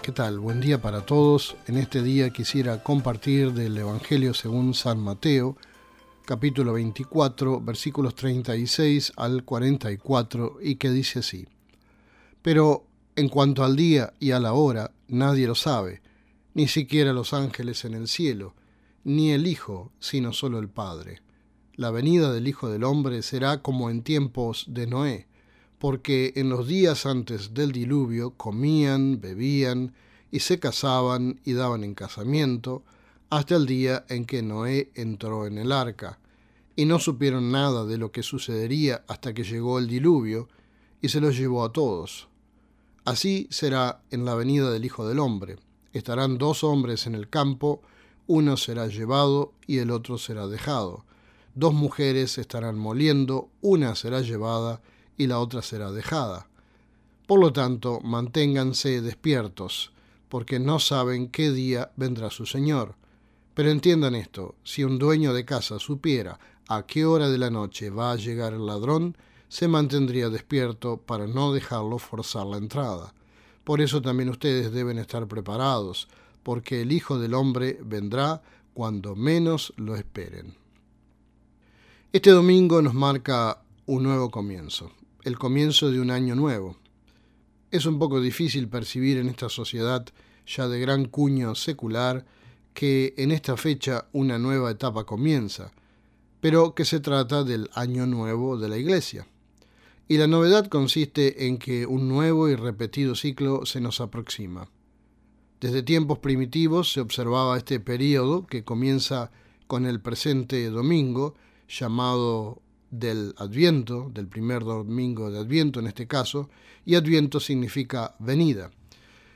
¿qué tal? Buen día para todos. En este día quisiera compartir del Evangelio según San Mateo, capítulo 24, versículos 36 al 44, y que dice así. Pero en cuanto al día y a la hora, nadie lo sabe, ni siquiera los ángeles en el cielo, ni el Hijo, sino solo el Padre. La venida del Hijo del Hombre será como en tiempos de Noé porque en los días antes del diluvio comían, bebían y se casaban y daban en casamiento, hasta el día en que Noé entró en el arca, y no supieron nada de lo que sucedería hasta que llegó el diluvio, y se los llevó a todos. Así será en la venida del Hijo del Hombre. Estarán dos hombres en el campo, uno será llevado y el otro será dejado. Dos mujeres estarán moliendo, una será llevada y la otra será dejada. Por lo tanto, manténganse despiertos, porque no saben qué día vendrá su Señor. Pero entiendan esto, si un dueño de casa supiera a qué hora de la noche va a llegar el ladrón, se mantendría despierto para no dejarlo forzar la entrada. Por eso también ustedes deben estar preparados, porque el Hijo del Hombre vendrá cuando menos lo esperen. Este domingo nos marca un nuevo comienzo el comienzo de un año nuevo. Es un poco difícil percibir en esta sociedad ya de gran cuño secular que en esta fecha una nueva etapa comienza, pero que se trata del año nuevo de la Iglesia. Y la novedad consiste en que un nuevo y repetido ciclo se nos aproxima. Desde tiempos primitivos se observaba este periodo que comienza con el presente domingo, llamado del Adviento, del primer domingo de Adviento en este caso, y Adviento significa venida.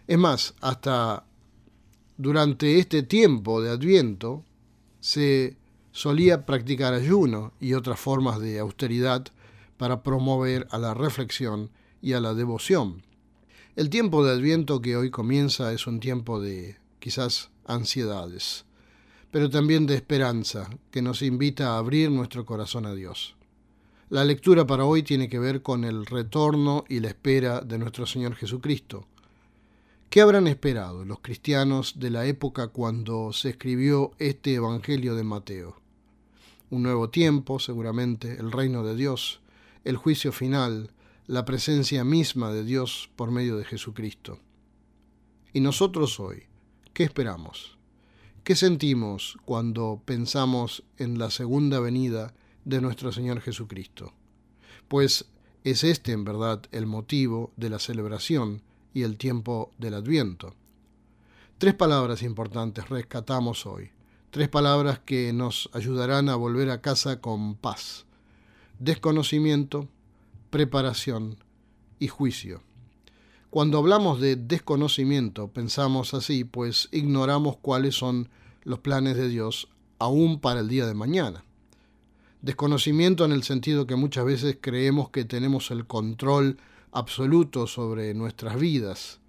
Es más, hasta durante este tiempo de Adviento se solía practicar ayuno y otras formas de austeridad para promover a la reflexión y a la devoción. El tiempo de Adviento que hoy comienza es un tiempo de quizás ansiedades, pero también de esperanza que nos invita a abrir nuestro corazón a Dios. La lectura para hoy tiene que ver con el retorno y la espera de nuestro Señor Jesucristo. ¿Qué habrán esperado los cristianos de la época cuando se escribió este Evangelio de Mateo? Un nuevo tiempo, seguramente, el reino de Dios, el juicio final, la presencia misma de Dios por medio de Jesucristo. ¿Y nosotros hoy qué esperamos? ¿Qué sentimos cuando pensamos en la segunda venida de nuestro Señor Jesucristo. Pues es este en verdad el motivo de la celebración y el tiempo del adviento. Tres palabras importantes rescatamos hoy, tres palabras que nos ayudarán a volver a casa con paz. Desconocimiento, preparación y juicio. Cuando hablamos de desconocimiento pensamos así, pues ignoramos cuáles son los planes de Dios aún para el día de mañana. Desconocimiento en el sentido que muchas veces creemos que tenemos el control absoluto sobre nuestras vidas.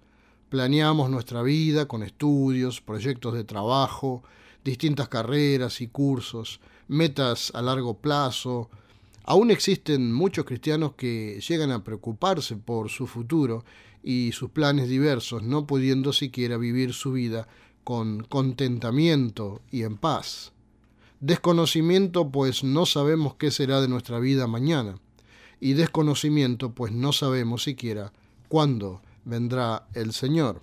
Planeamos nuestra vida con estudios, proyectos de trabajo, distintas carreras y cursos, metas a largo plazo. Aún existen muchos cristianos que llegan a preocuparse por su futuro y sus planes diversos, no pudiendo siquiera vivir su vida con contentamiento y en paz. Desconocimiento, pues no sabemos qué será de nuestra vida mañana. Y desconocimiento, pues no sabemos siquiera cuándo vendrá el Señor.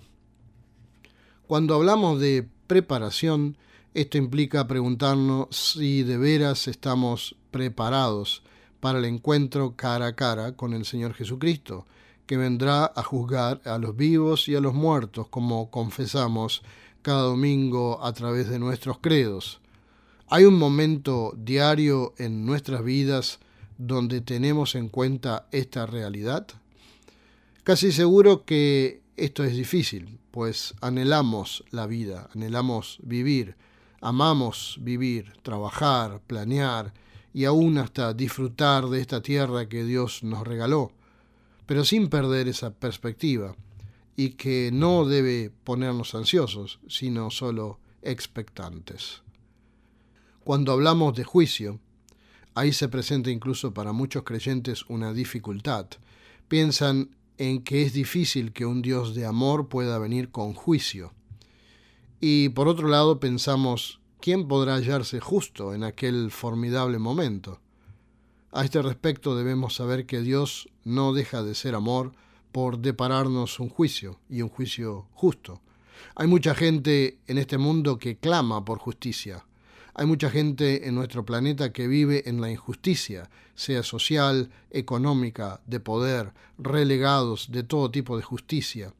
Cuando hablamos de preparación, esto implica preguntarnos si de veras estamos preparados para el encuentro cara a cara con el Señor Jesucristo, que vendrá a juzgar a los vivos y a los muertos, como confesamos cada domingo a través de nuestros credos. ¿Hay un momento diario en nuestras vidas donde tenemos en cuenta esta realidad? Casi seguro que esto es difícil, pues anhelamos la vida, anhelamos vivir, amamos vivir, trabajar, planear y aún hasta disfrutar de esta tierra que Dios nos regaló, pero sin perder esa perspectiva y que no debe ponernos ansiosos, sino solo expectantes. Cuando hablamos de juicio, ahí se presenta incluso para muchos creyentes una dificultad. Piensan en que es difícil que un Dios de amor pueda venir con juicio. Y por otro lado pensamos, ¿quién podrá hallarse justo en aquel formidable momento? A este respecto debemos saber que Dios no deja de ser amor por depararnos un juicio, y un juicio justo. Hay mucha gente en este mundo que clama por justicia. Hay mucha gente en nuestro planeta que vive en la injusticia, sea social, económica, de poder, relegados de todo tipo de justicia.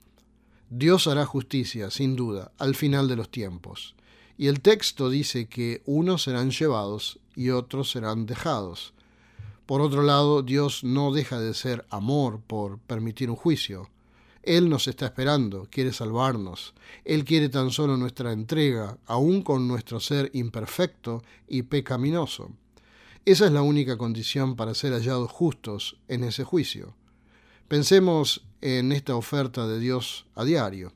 Dios hará justicia, sin duda, al final de los tiempos. Y el texto dice que unos serán llevados y otros serán dejados. Por otro lado, Dios no deja de ser amor por permitir un juicio. Él nos está esperando, quiere salvarnos. Él quiere tan solo nuestra entrega, aun con nuestro ser imperfecto y pecaminoso. Esa es la única condición para ser hallados justos en ese juicio. Pensemos en esta oferta de Dios a diario.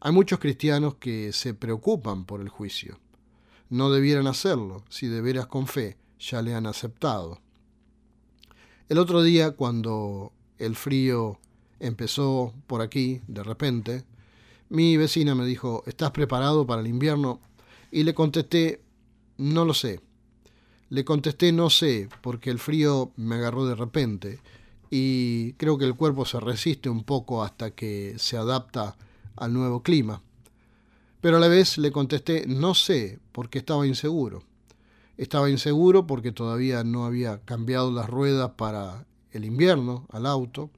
Hay muchos cristianos que se preocupan por el juicio. No debieran hacerlo si de veras con fe ya le han aceptado. El otro día, cuando el frío empezó por aquí, de repente, mi vecina me dijo, ¿estás preparado para el invierno? Y le contesté, no lo sé. Le contesté, no sé, porque el frío me agarró de repente y creo que el cuerpo se resiste un poco hasta que se adapta al nuevo clima. Pero a la vez le contesté, no sé, porque estaba inseguro. Estaba inseguro porque todavía no había cambiado las ruedas para el invierno al auto,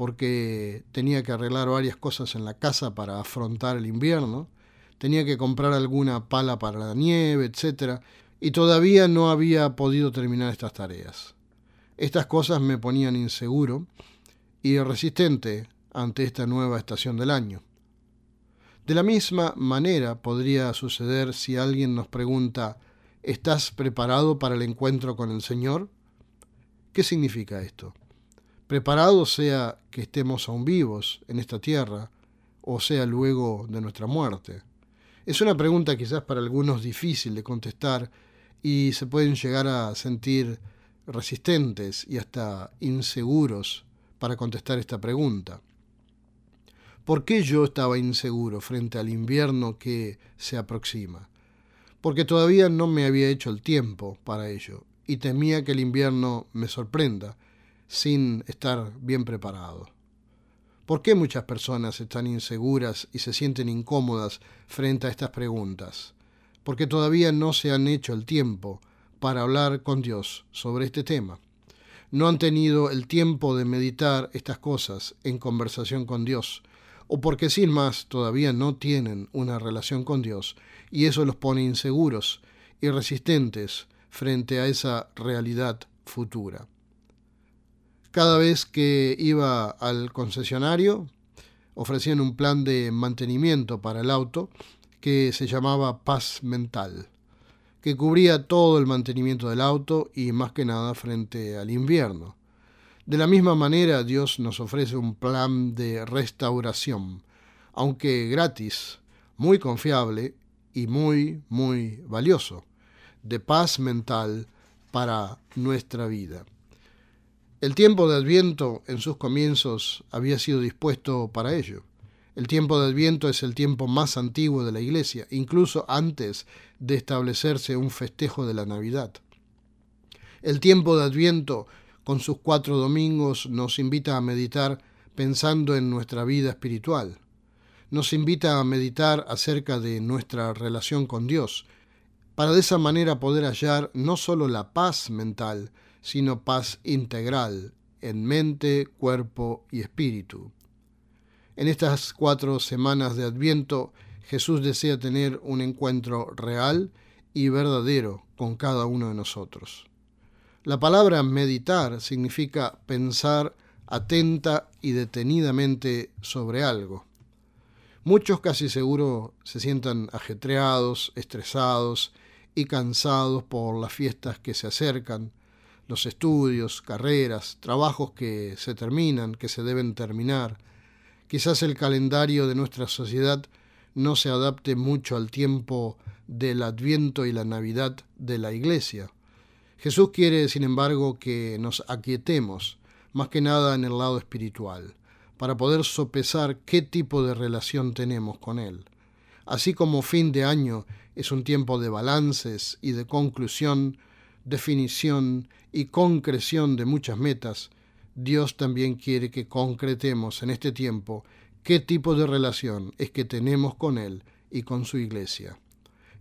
porque tenía que arreglar varias cosas en la casa para afrontar el invierno, tenía que comprar alguna pala para la nieve, etc. Y todavía no había podido terminar estas tareas. Estas cosas me ponían inseguro y resistente ante esta nueva estación del año. De la misma manera podría suceder si alguien nos pregunta ¿Estás preparado para el encuentro con el Señor? ¿Qué significa esto? Preparado sea que estemos aún vivos en esta tierra, o sea luego de nuestra muerte. Es una pregunta quizás para algunos difícil de contestar y se pueden llegar a sentir resistentes y hasta inseguros para contestar esta pregunta. ¿Por qué yo estaba inseguro frente al invierno que se aproxima? porque todavía no me había hecho el tiempo para ello y temía que el invierno me sorprenda sin estar bien preparado. ¿Por qué muchas personas están inseguras y se sienten incómodas frente a estas preguntas? Porque todavía no se han hecho el tiempo para hablar con Dios sobre este tema. No han tenido el tiempo de meditar estas cosas en conversación con Dios, o porque sin más todavía no tienen una relación con Dios y eso los pone inseguros y resistentes frente a esa realidad futura. Cada vez que iba al concesionario, ofrecían un plan de mantenimiento para el auto que se llamaba Paz Mental, que cubría todo el mantenimiento del auto y más que nada frente al invierno. De la misma manera, Dios nos ofrece un plan de restauración, aunque gratis, muy confiable y muy, muy valioso, de paz mental para nuestra vida. El tiempo de Adviento en sus comienzos había sido dispuesto para ello. El tiempo de Adviento es el tiempo más antiguo de la Iglesia, incluso antes de establecerse un festejo de la Navidad. El tiempo de Adviento con sus cuatro domingos nos invita a meditar pensando en nuestra vida espiritual. Nos invita a meditar acerca de nuestra relación con Dios, para de esa manera poder hallar no solo la paz mental, sino paz integral en mente, cuerpo y espíritu. En estas cuatro semanas de Adviento, Jesús desea tener un encuentro real y verdadero con cada uno de nosotros. La palabra meditar significa pensar atenta y detenidamente sobre algo. Muchos casi seguro se sientan ajetreados, estresados y cansados por las fiestas que se acercan, los estudios, carreras, trabajos que se terminan, que se deben terminar. Quizás el calendario de nuestra sociedad no se adapte mucho al tiempo del Adviento y la Navidad de la Iglesia Jesús quiere, sin embargo, que nos aquietemos, más que nada en el lado espiritual, para poder sopesar qué tipo de relación tenemos con Él. Así como fin de año es un tiempo de balances y de conclusión, definición y concreción de muchas metas, Dios también quiere que concretemos en este tiempo qué tipo de relación es que tenemos con Él y con su iglesia.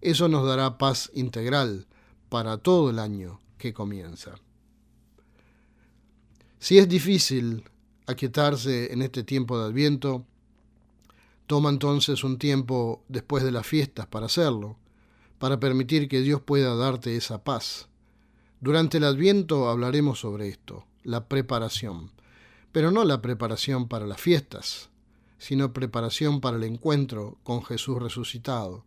Eso nos dará paz integral para todo el año que comienza. Si es difícil aquietarse en este tiempo de Adviento, toma entonces un tiempo después de las fiestas para hacerlo, para permitir que Dios pueda darte esa paz. Durante el Adviento hablaremos sobre esto, la preparación, pero no la preparación para las fiestas, sino preparación para el encuentro con Jesús resucitado.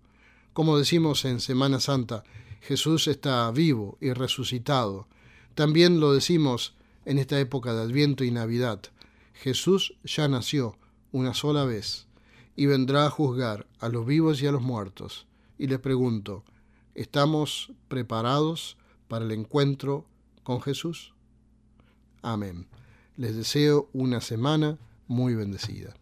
Como decimos en Semana Santa, Jesús está vivo y resucitado. También lo decimos en esta época de Adviento y Navidad. Jesús ya nació una sola vez y vendrá a juzgar a los vivos y a los muertos. Y les pregunto, ¿estamos preparados para el encuentro con Jesús? Amén. Les deseo una semana muy bendecida.